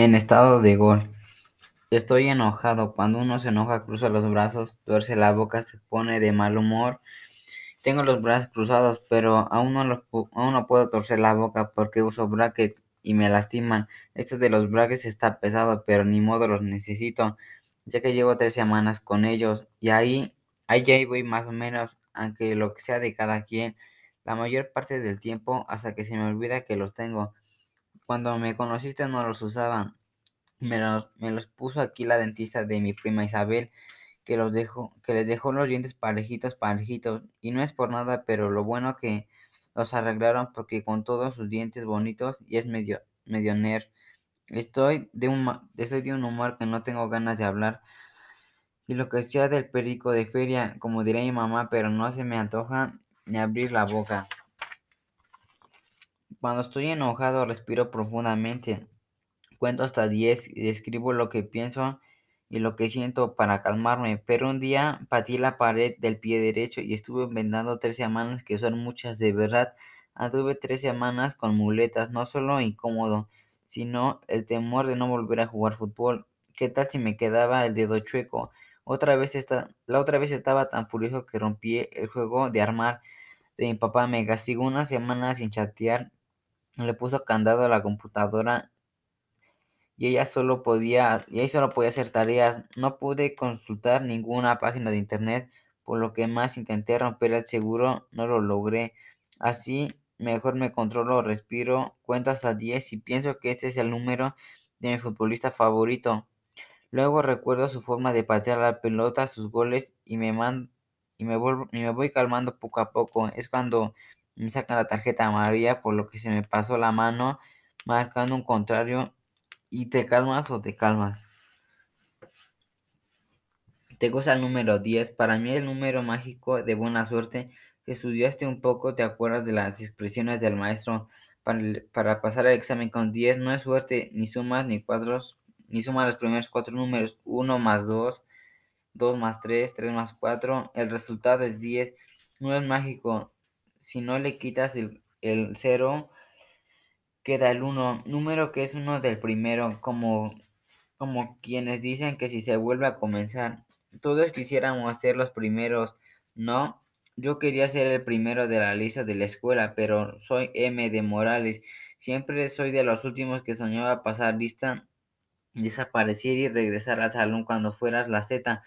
En estado de gol. Estoy enojado. Cuando uno se enoja, cruza los brazos, tuerce la boca, se pone de mal humor. Tengo los brazos cruzados, pero aún no, los, aún no puedo torcer la boca porque uso brackets y me lastiman. Esto de los brackets está pesado, pero ni modo los necesito, ya que llevo tres semanas con ellos y ahí, ahí voy más o menos, aunque lo que sea de cada quien, la mayor parte del tiempo hasta que se me olvida que los tengo. Cuando me conociste no los usaba. Me los, puso aquí la dentista de mi prima Isabel, que, los dejó, que les dejó los dientes parejitos, parejitos. Y no es por nada, pero lo bueno que los arreglaron porque con todos sus dientes bonitos y es medio, medio. Estoy de, un, estoy de un humor que no tengo ganas de hablar. Y lo que sea del perico de feria, como diré mi mamá, pero no se me antoja ni abrir la boca. Cuando estoy enojado respiro profundamente, cuento hasta 10 y escribo lo que pienso y lo que siento para calmarme, pero un día patí la pared del pie derecho y estuve vendando tres semanas, que son muchas de verdad. Anduve tres semanas con muletas, no solo incómodo, sino el temor de no volver a jugar fútbol. ¿Qué tal si me quedaba el dedo chueco? Otra vez esta, la otra vez estaba tan furioso que rompí el juego de armar de mi papá. Me castigó una semana sin chatear le puso candado a la computadora y ella solo podía y ahí solo podía hacer tareas. No pude consultar ninguna página de internet, por lo que más intenté romper el seguro, no lo logré. Así mejor me controlo, respiro, cuento hasta 10 y pienso que este es el número de mi futbolista favorito. Luego recuerdo su forma de patear la pelota, sus goles y me man, y me, y me voy calmando poco a poco. Es cuando me sacan la tarjeta amarilla por lo que se me pasó la mano marcando un contrario y te calmas o te calmas. Te gusta el número 10, para mí el número mágico de buena suerte. Estudiaste un poco, te acuerdas de las expresiones del maestro para, para pasar el examen con 10. No es suerte, ni sumas, ni cuadros, ni sumas los primeros cuatro números. 1 más 2, 2 más 3, 3 más 4. El resultado es 10. No es mágico, si no le quitas el, el 0, queda el 1, número que es uno del primero, como, como quienes dicen que si se vuelve a comenzar, todos quisiéramos ser los primeros, ¿no? Yo quería ser el primero de la lista de la escuela, pero soy M de Morales. Siempre soy de los últimos que soñaba pasar lista, desaparecer y regresar al salón cuando fueras la Z.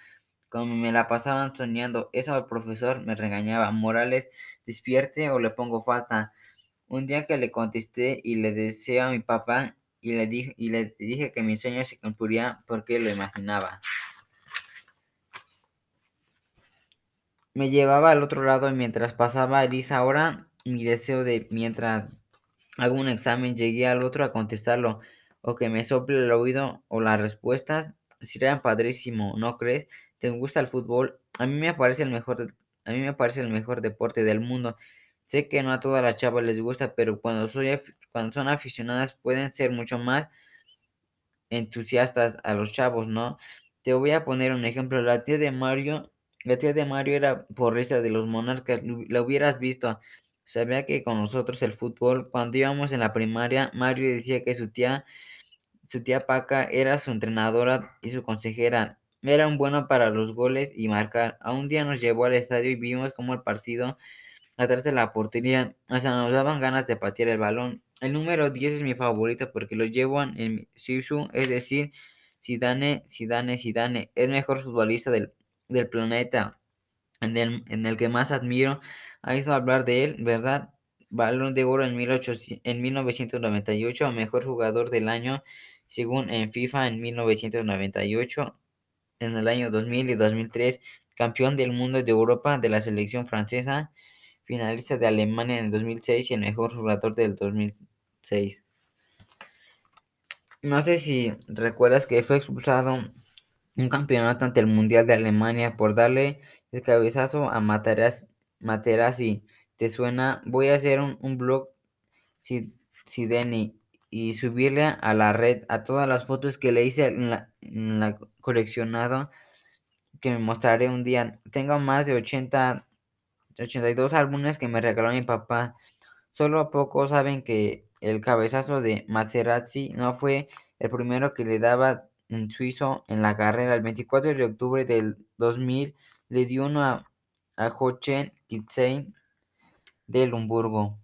Como me la pasaban soñando, eso el profesor me regañaba. Morales, despierte o le pongo falta. Un día que le contesté y le deseé a mi papá y le, dije, y le dije que mi sueño se cumpliría porque lo imaginaba. Me llevaba al otro lado y mientras pasaba Elisa ahora mi deseo de mientras hago un examen llegué al otro a contestarlo o que me sople el oído o las respuestas serían padrísimo, ¿no crees? ¿Te gusta el fútbol? A mí me parece el mejor, a mí me parece el mejor deporte del mundo. Sé que no a todas las chavas les gusta, pero cuando, soy, cuando son aficionadas pueden ser mucho más entusiastas a los chavos, ¿no? Te voy a poner un ejemplo. La tía de Mario, la tía de Mario era porrista de los monarcas. La hubieras visto. Sabía que con nosotros el fútbol, cuando íbamos en la primaria, Mario decía que su tía, su tía Paca era su entrenadora y su consejera. Era un bueno para los goles y marcar. A un día nos llevó al estadio y vimos cómo el partido atrás de la portería hasta nos daban ganas de patear el balón. El número 10 es mi favorito porque lo llevo en Shishu, es decir, Zidane, Zidane, Zidane. Es mejor futbolista del, del planeta, en el, en el que más admiro. Ha visto hablar de él, ¿verdad? Balón de oro en, 1800, en 1998, mejor jugador del año según en FIFA en 1998 en el año 2000 y 2003, campeón del mundo de Europa de la selección francesa, finalista de Alemania en el 2006 y el mejor jugador del 2006. No sé si recuerdas que fue expulsado un campeonato ante el Mundial de Alemania por darle el cabezazo a Materazzi. ¿Te suena? Voy a hacer un, blog Sideni y subirle a la red a todas las fotos que le hice en la coleccionado que me mostraré un día. Tengo más de 80, 82 álbumes que me regaló mi papá. Solo pocos saben que el cabezazo de Materazzi no fue el primero que le daba en suizo en la carrera. El 24 de octubre del 2000 le dio uno a, a Jochen Kitzstein de Lumburgo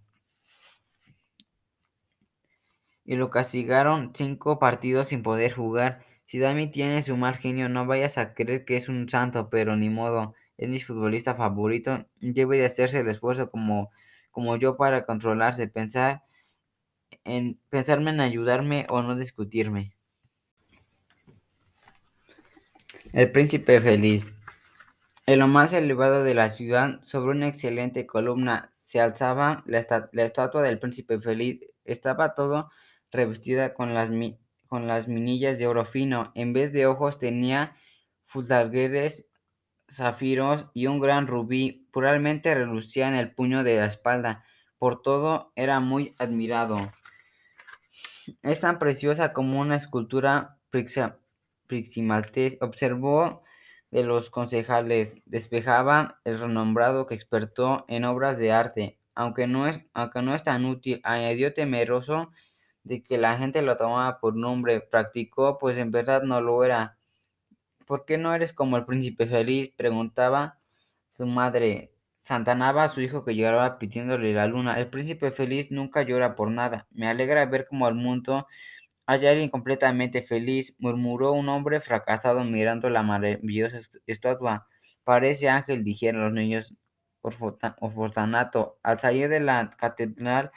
y lo castigaron cinco partidos sin poder jugar. Si Dami tiene su mal genio, no vayas a creer que es un santo, pero ni modo, es mi futbolista favorito. Debe de hacerse el esfuerzo como, como yo para controlarse, pensar en pensarme en ayudarme o no discutirme. El príncipe feliz. En lo más elevado de la ciudad, sobre una excelente columna, se alzaba la, la estatua del príncipe feliz. Estaba todo revestida con las, con las minillas de oro fino. En vez de ojos tenía fulgueres, zafiros y un gran rubí. Puramente relucía en el puño de la espalda. Por todo era muy admirado. Es tan preciosa como una escultura priximaltés. Observó de los concejales. Despejaba el renombrado que expertó en obras de arte. Aunque no es, aunque no es tan útil, añadió temeroso de que la gente lo tomaba por nombre, practicó, pues en verdad no lo era. ¿Por qué no eres como el príncipe feliz? preguntaba su madre. Santanaba a su hijo que lloraba pidiéndole la luna. El príncipe feliz nunca llora por nada. Me alegra ver como al mundo hay alguien completamente feliz, murmuró un hombre fracasado mirando la maravillosa estatua. Parece ángel, dijeron los niños orfanato. Al salir de la catedral,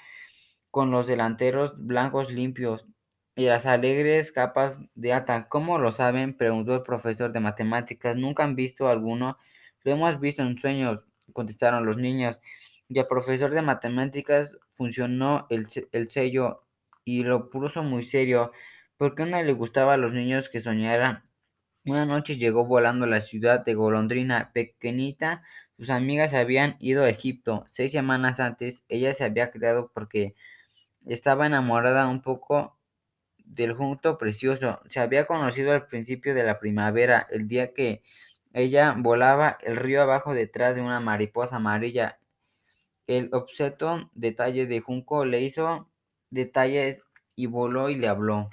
con los delanteros blancos limpios y las alegres capas de ata. ¿Cómo lo saben? preguntó el profesor de matemáticas. ¿Nunca han visto alguno? Lo hemos visto en sueños, contestaron los niños. Y el profesor de matemáticas funcionó el, el sello y lo puso muy serio, porque no le gustaba a los niños que soñaran. Una noche llegó volando a la ciudad de Golondrina, pequeñita. Sus amigas habían ido a Egipto. Seis semanas antes, ella se había quedado porque estaba enamorada un poco del junto precioso. Se había conocido al principio de la primavera, el día que ella volaba el río abajo detrás de una mariposa amarilla. El obseto detalle de junco le hizo detalles y voló y le habló.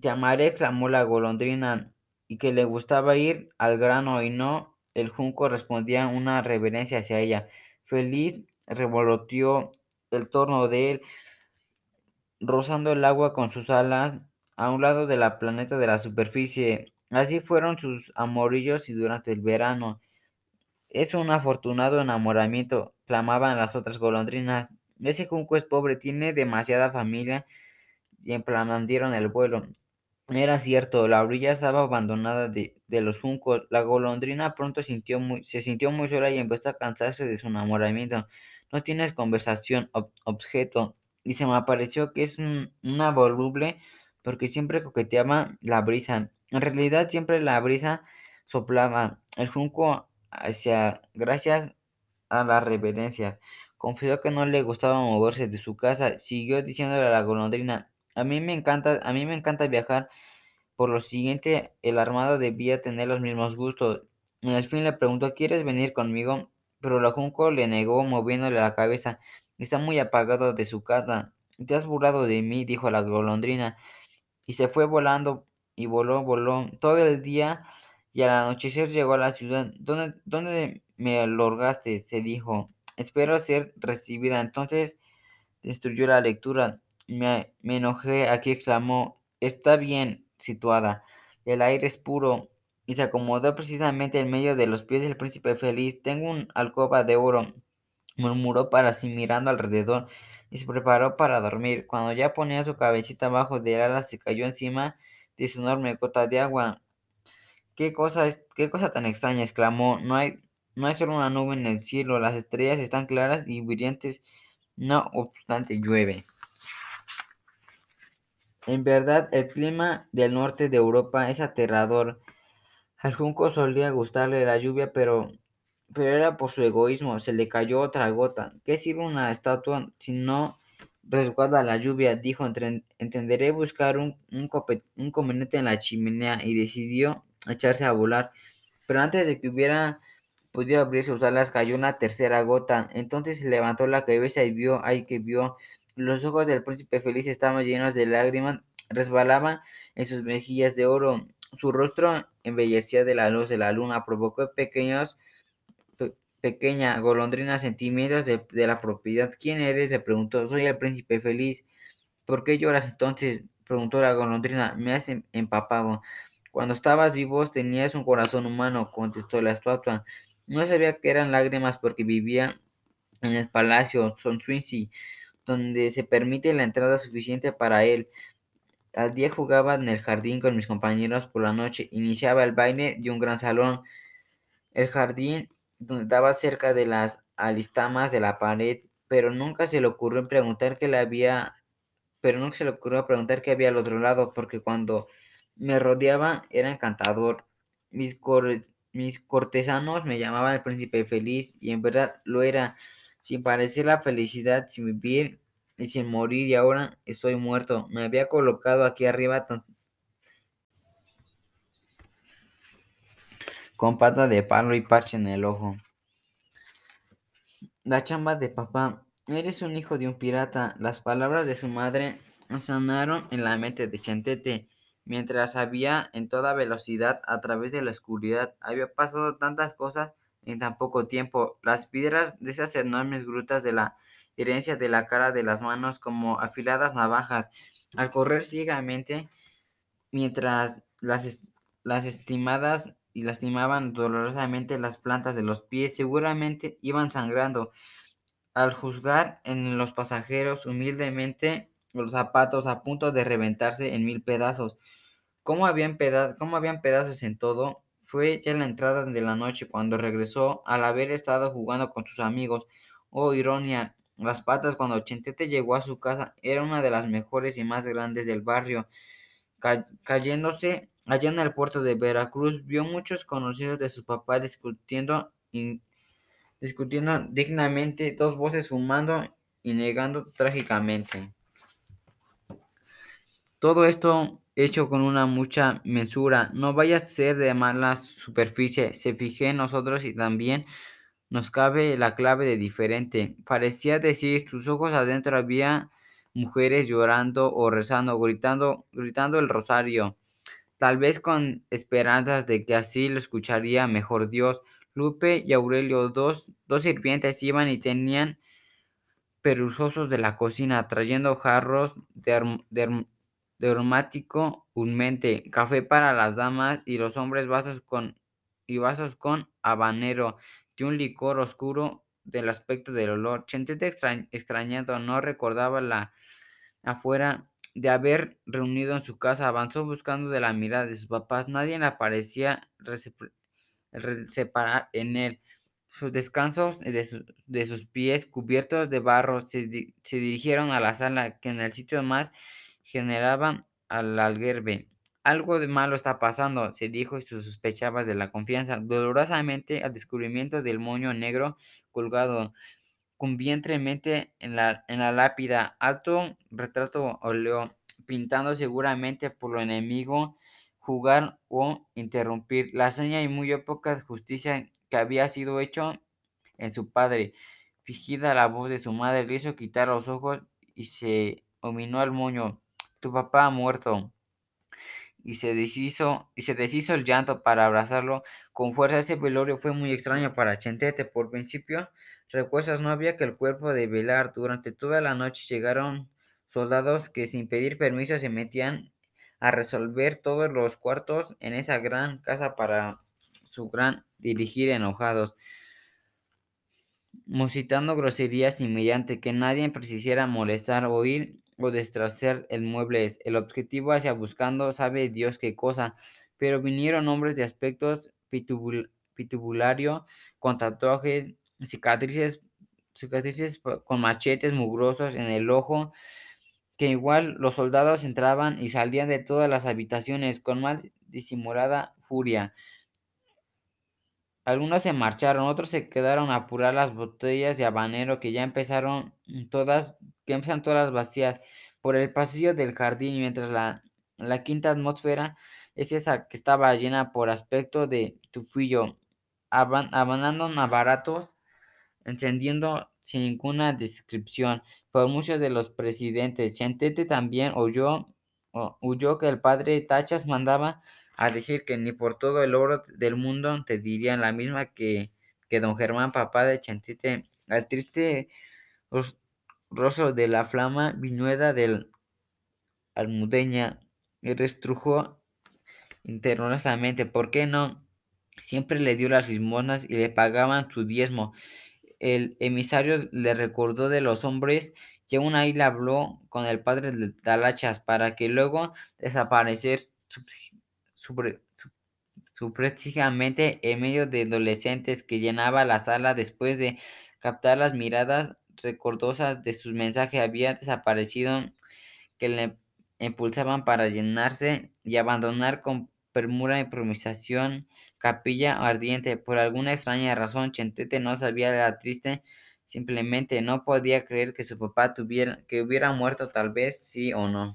Te amaré, exclamó la golondrina, y que le gustaba ir al grano y no. El junco respondía una reverencia hacia ella. Feliz revoloteó el torno de él, rozando el agua con sus alas a un lado de la planeta de la superficie. Así fueron sus amorillos y durante el verano. Es un afortunado enamoramiento, clamaban las otras golondrinas. Ese junco es pobre, tiene demasiada familia y emplanandieron el vuelo. Era cierto, la orilla estaba abandonada de, los juncos. La golondrina pronto sintió se sintió muy sola y empezó a cansarse de su enamoramiento no tienes conversación, objeto. Y se me apareció que es una voluble porque siempre coqueteaba la brisa. En realidad siempre la brisa soplaba el junco hacia gracias a la reverencia. Confesó que no le gustaba moverse de su casa. Siguió diciéndole a la golondrina, a mí me encanta, a mí me encanta viajar. Por lo siguiente, el armado debía tener los mismos gustos. En el fin le preguntó, ¿quieres venir conmigo? Pero la junco le negó moviéndole la cabeza. Está muy apagado de su casa. Te has burlado de mí, dijo la golondrina, y se fue volando y voló, voló todo el día y al anochecer llegó a la ciudad. ¿Dónde, dónde me lorgaste? se dijo. Espero ser recibida. Entonces destruyó la lectura. Me, me enojé, aquí exclamó. Está bien situada. El aire es puro y se acomodó precisamente en medio de los pies del príncipe feliz. Tengo un alcoba de oro, murmuró para sí mirando alrededor y se preparó para dormir. Cuando ya ponía su cabecita abajo de ala, se cayó encima de su enorme gota de agua. ¿Qué cosa, es, qué cosa tan extraña? exclamó. No hay, no hay solo una nube en el cielo, las estrellas están claras y brillantes, no obstante llueve. En verdad, el clima del norte de Europa es aterrador. Al junco solía gustarle la lluvia, pero, pero era por su egoísmo. Se le cayó otra gota. ¿Qué sirve una estatua si no resguarda la lluvia? Dijo, entenderé buscar un, un, un conveniente en la chimenea y decidió echarse a volar. Pero antes de que hubiera podido abrir sus alas, cayó una tercera gota. Entonces se levantó la cabeza y vio, ay que vio, Los ojos del príncipe feliz estaban llenos de lágrimas, resbalaban en sus mejillas de oro. Su rostro embellecía de la luz de la luna, provocó pequeños pequeña golondrina sentimientos de, de, la propiedad. ¿Quién eres? le preguntó. Soy el príncipe feliz. ¿Por qué lloras entonces? preguntó la golondrina. Me has em, empapado. Cuando estabas vivo tenías un corazón humano, contestó la estatua. No sabía que eran lágrimas porque vivía en el palacio Sonsuinsi, donde se permite la entrada suficiente para él. Al día jugaba en el jardín con mis compañeros por la noche. Iniciaba el baile de un gran salón. El jardín donde daba cerca de las alistamas de la pared, pero nunca se le ocurrió preguntar qué le había, pero nunca se le ocurrió preguntar qué había al otro lado, porque cuando me rodeaba era encantador. Mis, mis cortesanos me llamaban el príncipe feliz y en verdad lo era, sin parecer la felicidad, sin vivir y sin morir y ahora estoy muerto. Me había colocado aquí arriba con pata de palo y parche en el ojo. La chamba de papá. Eres un hijo de un pirata. Las palabras de su madre sonaron en la mente de Chentete, mientras había en toda velocidad a través de la oscuridad. Había pasado tantas cosas en tan poco tiempo. Las piedras de esas enormes grutas de la herencia de la cara de las manos como afiladas navajas. Al correr ciegamente, mientras las, las estimadas y lastimaban dolorosamente las plantas de los pies, seguramente iban sangrando. Al juzgar en los pasajeros humildemente los zapatos a punto de reventarse en mil pedazos. Como habían, como habían pedazos en todo, fue ya la entrada de la noche cuando regresó al haber estado jugando con sus amigos. Oh, ironía, las patas cuando Chentete llegó a su casa era una de las mejores y más grandes del barrio. cayéndose Allá en el puerto de Veracruz vio muchos conocidos de su papá discutiendo, discutiendo dignamente, dos voces fumando y negando trágicamente. Todo esto hecho con una mucha mensura. No vaya a ser de mala superficie. Se fijé en nosotros y también nos cabe la clave de diferente. Parecía decir, sus ojos adentro había mujeres llorando o rezando, gritando, gritando el rosario tal vez con esperanzas de que así lo escucharía mejor Dios. Lupe y Aurelio, dos, dos sirvientes, iban y tenían perezosos de la cocina, trayendo jarros de, de, aromático unmente, café para las damas y los hombres vasos con, y vasos con habanero, y un licor oscuro del aspecto del olor. Chentete extrañado no recordaba la afuera de haber reunido en su casa, avanzó buscando de la mirada de sus papás. Nadie le parecía separar en él. Sus descansos de, sus pies cubiertos de barro se, dirigieron a la sala que en el sitio más generaba al alberbe. Algo de malo está pasando, se dijo y sospechaba de la confianza. Dolorosamente al descubrimiento del moño negro colgado convientremente en la, en la lápida, alto retrato óleo, pintando seguramente por lo enemigo, jugar o interrumpir la seña y muy poca justicia que había sido hecho en su padre. Fingida la voz de su madre, le hizo quitar los ojos y se ominó al moño. Tu papá ha muerto y se deshizo, y se deshizo el llanto para abrazarlo con fuerza. Ese velorio fue muy extraño para Chentete. Por principio, recuestas no había que el cuerpo de velar. Durante toda la noche llegaron soldados que sin pedir permiso se metían a resolver todos los cuartos en esa gran casa para su gran dirigir enojados, musitando groserías y mediante que nadie precisara molestar, oír o destrozar el mueble. El objetivo hacia buscando sabe Dios qué cosa, pero vinieron hombres de aspectos pitubulario, con tatuajes, cicatrices, cicatrices con machetes mugrosos en el ojo, que igual los soldados entraban y salían de todas las habitaciones con más disimulada furia. Algunos se marcharon, otros se quedaron a apurar las botellas de habanero que ya empezaron todas, que empezaron todas vacías por el pasillo del jardín, mientras la, la quinta atmósfera es esa que estaba llena por aspecto de tufillo, abandonando baratos encendiendo sin ninguna descripción por muchos de los presidentes. Chantete también oyó, huyó que el padre Tachas mandaba a decir que ni por todo el oro del mundo te dirían la misma que, que don Germán, papá de Chantete. Al triste rostro de la flama viñueda del almudeña y restrujó internamente. ¿Por qué no? Siempre le dio las limosnas y le pagaban su diezmo. El emisario le recordó de los hombres que una isla habló con el padre de Talachas para que luego desaparecer suprechamente en medio de adolescentes que llenaba la sala después de captar las miradas recordosas de sus mensajes había desaparecido que le impulsaban para llenarse y abandonar con premura improvisación capilla ardiente. Por alguna extraña razón, Chentete no sabía la triste, simplemente no podía creer que su papá tuviera, que hubiera muerto tal vez sí o no.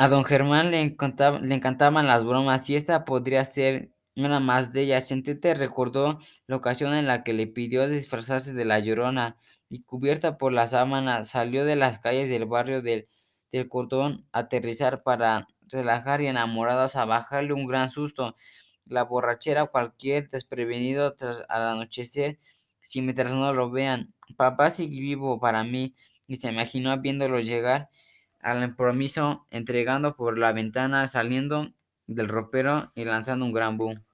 A don Germán le, le encantaban las bromas y esta podría ser una más de ellas. Chentete recordó la ocasión en la que le pidió disfrazarse de la llorona y cubierta por la sábana salió de las calles del barrio del, del cordón a aterrizar para relajar y enamorados a bajarle un gran susto. La borrachera cualquier desprevenido tras al anochecer, si mientras no lo vean. Papá sigue vivo para mí, y se imaginó viéndolo llegar al compromiso, entregando por la ventana, saliendo del ropero y lanzando un gran boom.